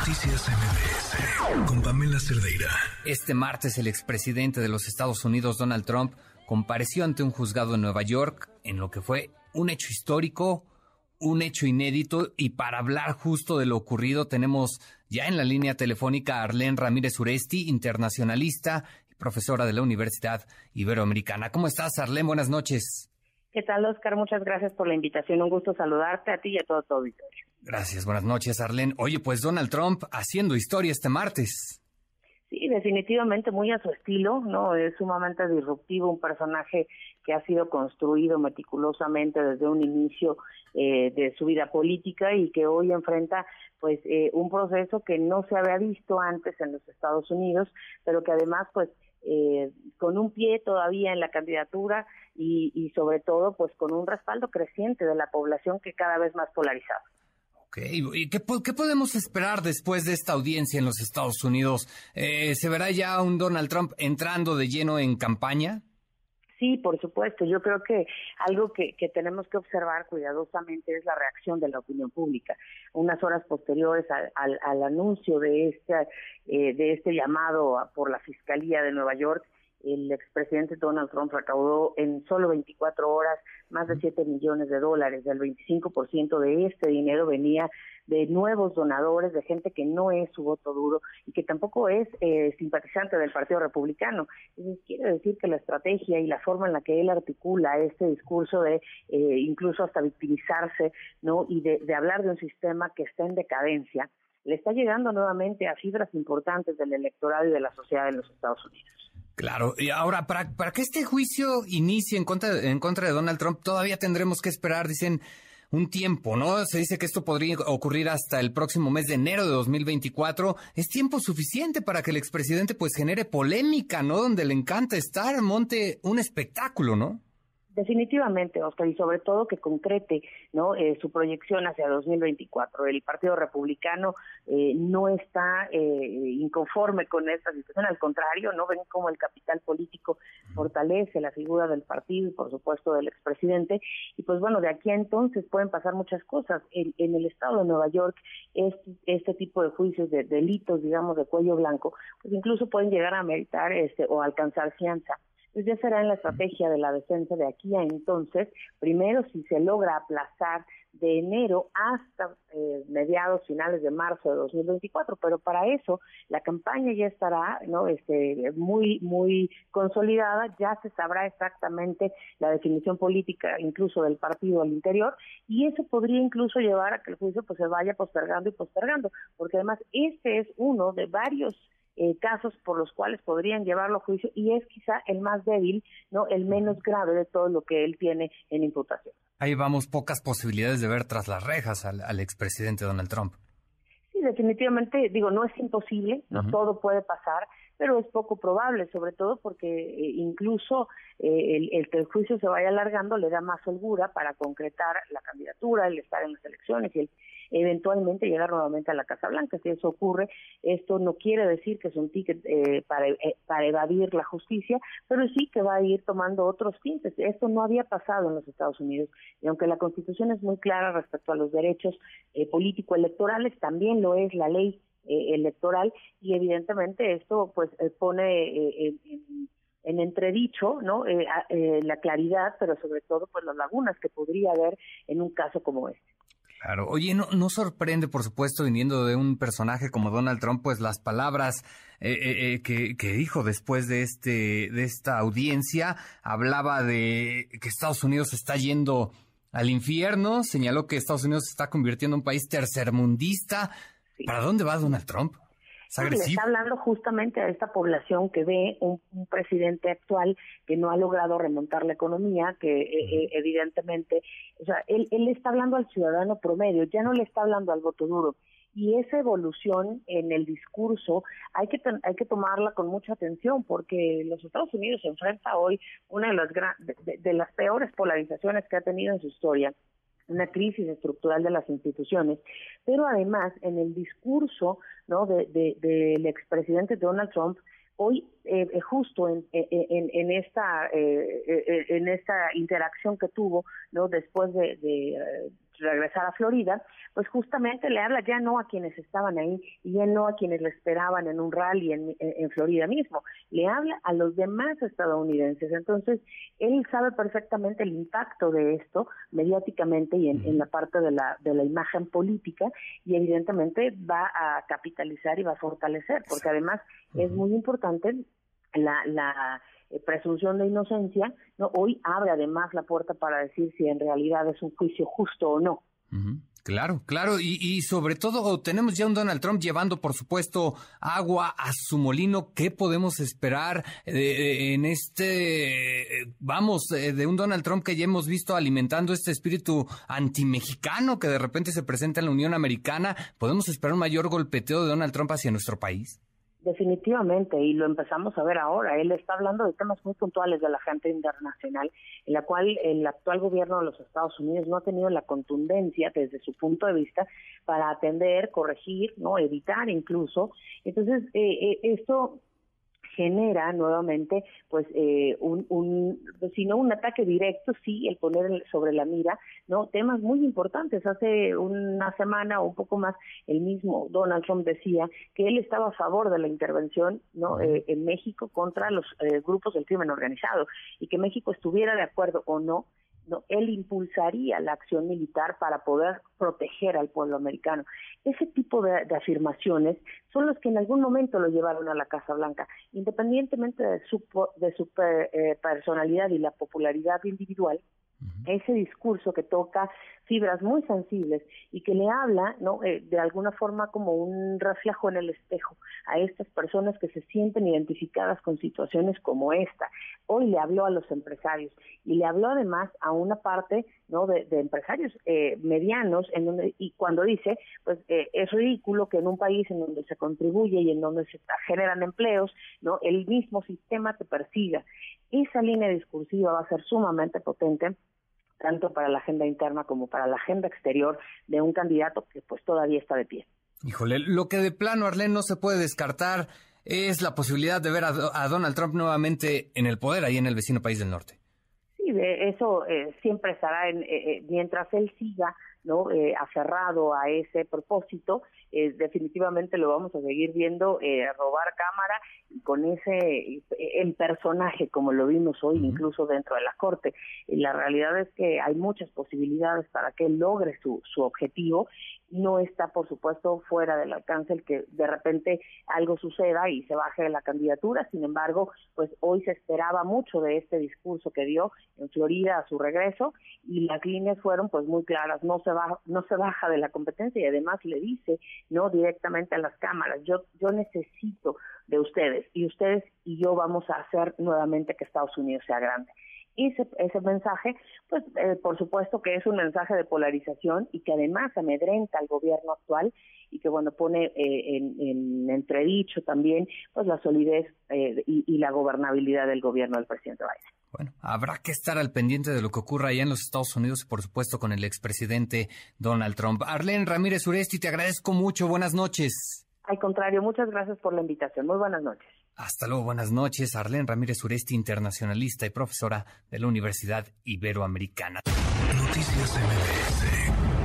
Noticias MBS con Pamela Cerdeira. Este martes el expresidente de los Estados Unidos, Donald Trump, compareció ante un juzgado en Nueva York en lo que fue un hecho histórico, un hecho inédito y para hablar justo de lo ocurrido tenemos ya en la línea telefónica a Arlene Ramírez Uresti, internacionalista y profesora de la Universidad Iberoamericana. ¿Cómo estás, Arlene? Buenas noches. ¿Qué tal, Oscar? Muchas gracias por la invitación. Un gusto saludarte a ti y a todo tu auditorio. Gracias, buenas noches, Arlene. Oye, pues Donald Trump haciendo historia este martes. Sí, definitivamente muy a su estilo, ¿no? Es sumamente disruptivo, un personaje que ha sido construido meticulosamente desde un inicio eh, de su vida política y que hoy enfrenta pues eh, un proceso que no se había visto antes en los Estados Unidos, pero que además pues eh, con un pie todavía en la candidatura y, y sobre todo pues con un respaldo creciente de la población que cada vez más polarizada. ¿Y qué, podemos esperar después de esta audiencia en los Estados Unidos? Eh, ¿Se verá ya un Donald Trump entrando de lleno en campaña? Sí, por supuesto. Yo creo que algo que, tenemos que observar cuidadosamente es la reacción de la opinión pública. Unas horas posteriores al, anuncio de este, eh, de este llamado por la Fiscalía de Nueva York, el expresidente Donald Trump recaudó en solo 24 horas más de 7 millones de dólares. El 25% de este dinero venía de nuevos donadores, de gente que no es su voto duro y que tampoco es eh, simpatizante del Partido Republicano. Entonces, quiere decir que la estrategia y la forma en la que él articula este discurso de eh, incluso hasta victimizarse ¿no? y de, de hablar de un sistema que está en decadencia, le está llegando nuevamente a fibras importantes del electorado y de la sociedad en los Estados Unidos. Claro, y ahora, para, para que este juicio inicie en contra, en contra de Donald Trump, todavía tendremos que esperar, dicen, un tiempo, ¿no? Se dice que esto podría ocurrir hasta el próximo mes de enero de 2024. Es tiempo suficiente para que el expresidente pues genere polémica, ¿no? Donde le encanta estar, monte un espectáculo, ¿no? Definitivamente, Oscar, y sobre todo que concrete no eh, su proyección hacia 2024. El Partido Republicano eh, no está eh, inconforme con esta situación, al contrario, no ven cómo el capital político fortalece la figura del partido y, por supuesto, del expresidente. Y pues bueno, de aquí a entonces pueden pasar muchas cosas. En, en el estado de Nueva York, este, este tipo de juicios de delitos, digamos, de cuello blanco, pues incluso pueden llegar a meritar este o alcanzar fianza pues ya será en la estrategia de la defensa de aquí a entonces, primero si se logra aplazar de enero hasta eh, mediados finales de marzo de 2024, pero para eso la campaña ya estará no este muy muy consolidada, ya se sabrá exactamente la definición política incluso del partido al interior y eso podría incluso llevar a que el juicio pues se vaya postergando y postergando, porque además este es uno de varios eh, casos por los cuales podrían llevarlo a juicio y es quizá el más débil, no el menos grave de todo lo que él tiene en imputación. Ahí vamos pocas posibilidades de ver tras las rejas al, expresidente Donald Trump. Sí, definitivamente, digo, no es imposible, no todo puede pasar, pero es poco probable, sobre todo porque eh, incluso eh, el, el, que el juicio se vaya alargando le da más holgura para concretar la candidatura, el estar en las elecciones y el eventualmente llegar nuevamente a la Casa Blanca. Si eso ocurre, esto no quiere decir que es un ticket eh, para, eh, para evadir la justicia, pero sí que va a ir tomando otros tintes. Esto no había pasado en los Estados Unidos y aunque la Constitución es muy clara respecto a los derechos eh, político-electorales, también lo es la ley electoral y evidentemente esto pues pone en, en entredicho no la claridad pero sobre todo pues las lagunas que podría haber en un caso como este Claro, oye, no, no sorprende, por supuesto, viniendo de un personaje como Donald Trump, pues las palabras eh, eh, eh, que, que, dijo después de este, de esta audiencia, hablaba de que Estados Unidos está yendo al infierno, señaló que Estados Unidos se está convirtiendo en un país tercermundista. ¿Para dónde va Donald Trump? Está hablando justamente a esta población que ve un, presidente actual que no ha logrado remontar la economía, que eh, eh, evidentemente, o sea, él, él está hablando al ciudadano promedio, ya no le está hablando al voto duro. Y esa evolución en el discurso hay que hay que tomarla con mucha atención porque los Estados Unidos se enfrenta hoy una de las de, las peores polarizaciones que ha tenido en su historia una crisis estructural de las instituciones, pero además en el discurso no del de, expresidente Donald Trump hoy eh, eh justo en, en, en esta eh, eh, en esta interacción que tuvo no después de, de regresar a Florida, pues justamente le habla ya no a quienes estaban ahí y ya no a quienes le esperaban en un rally en, en Florida mismo, le habla a los demás estadounidenses. Entonces, él sabe perfectamente el impacto de esto mediáticamente y en, en la parte de la, de la imagen política y evidentemente va a capitalizar y va a fortalecer, porque además es muy importante la, la eh, presunción de inocencia, no hoy abre además la puerta para decir si en realidad es un juicio justo o no. Claro, claro, y, sobre todo tenemos ya un Donald Trump llevando, por supuesto, agua a su molino. ¿Qué podemos esperar eh, en este, vamos, de un Donald Trump que ya hemos visto alimentando este espíritu antimexicano que de repente se presenta en la Unión Americana? ¿Podemos esperar un mayor golpeteo de Donald Trump hacia nuestro país? Definitivamente, y lo empezamos a ver ahora. Él está hablando de temas muy puntuales de la agenda internacional, en la cual el actual gobierno de los Estados Unidos no ha tenido la contundencia desde su punto de vista para atender, corregir, no evitar incluso. Entonces, eh, eh, esto genera nuevamente pues eh, un, un si no un ataque directo sí el poner sobre la mira no temas muy importantes. Hace una semana o un poco más el mismo Donald Trump decía que él estaba a favor de la intervención no eh, en México contra los eh, grupos del crimen organizado y que México estuviera de acuerdo o no él impulsaría la acción militar para poder proteger al pueblo americano. Ese tipo de, afirmaciones son los que en algún momento lo llevaron a la Casa Blanca, independientemente de su, de su eh, personalidad y la popularidad individual ese discurso que toca fibras muy sensibles y que le habla, ¿no? Eh, de alguna forma como un reflejo en el espejo a estas personas que se sienten identificadas con situaciones como esta. Hoy le habló a los empresarios y le habló además a una parte, ¿no? De, empresarios eh, medianos en donde y cuando dice, pues eh, es ridículo que en un país en donde se contribuye y en donde se generan empleos, ¿no? El mismo sistema te persiga. Esa línea discursiva va a ser sumamente potente tanto para la agenda interna como para la agenda exterior de un candidato que pues todavía está de pie. Híjole, lo que de plano, Arlene, no se puede descartar es la posibilidad de ver a, Donald Trump nuevamente en el poder ahí en el vecino país del norte. Sí, eso eh, siempre estará en, eh, eh, mientras él siga no eh, aferrado a ese propósito eh, definitivamente lo vamos a seguir viendo eh, robar cámara y con ese en personaje como lo vimos hoy incluso dentro de la corte y la realidad es que hay muchas posibilidades para que él logre su, su objetivo no está, por supuesto, fuera del alcance el que de repente algo suceda y se baje la candidatura. Sin embargo, pues hoy se esperaba mucho de este discurso que dio en Florida a su regreso y las líneas fueron pues muy claras. No se baja, no se baja de la competencia y además le dice no directamente a las cámaras. Yo yo necesito de ustedes y ustedes y yo vamos a hacer nuevamente que Estados Unidos sea grande ese, ese mensaje, pues eh, por supuesto que es un mensaje de polarización y que además amedrenta al gobierno actual y que bueno pone eh, en, entredicho también pues la solidez eh, y, la gobernabilidad del gobierno del presidente Biden. Bueno, habrá que estar al pendiente de lo que ocurra allá en los Estados Unidos y por supuesto con el expresidente Donald Trump. Arlene Ramírez Uresti, te agradezco mucho. Buenas noches. Al contrario, muchas gracias por la invitación. Muy buenas noches. Hasta luego, buenas noches. Arlene Ramírez Uresti, internacionalista y profesora de la Universidad Iberoamericana. Noticias MBS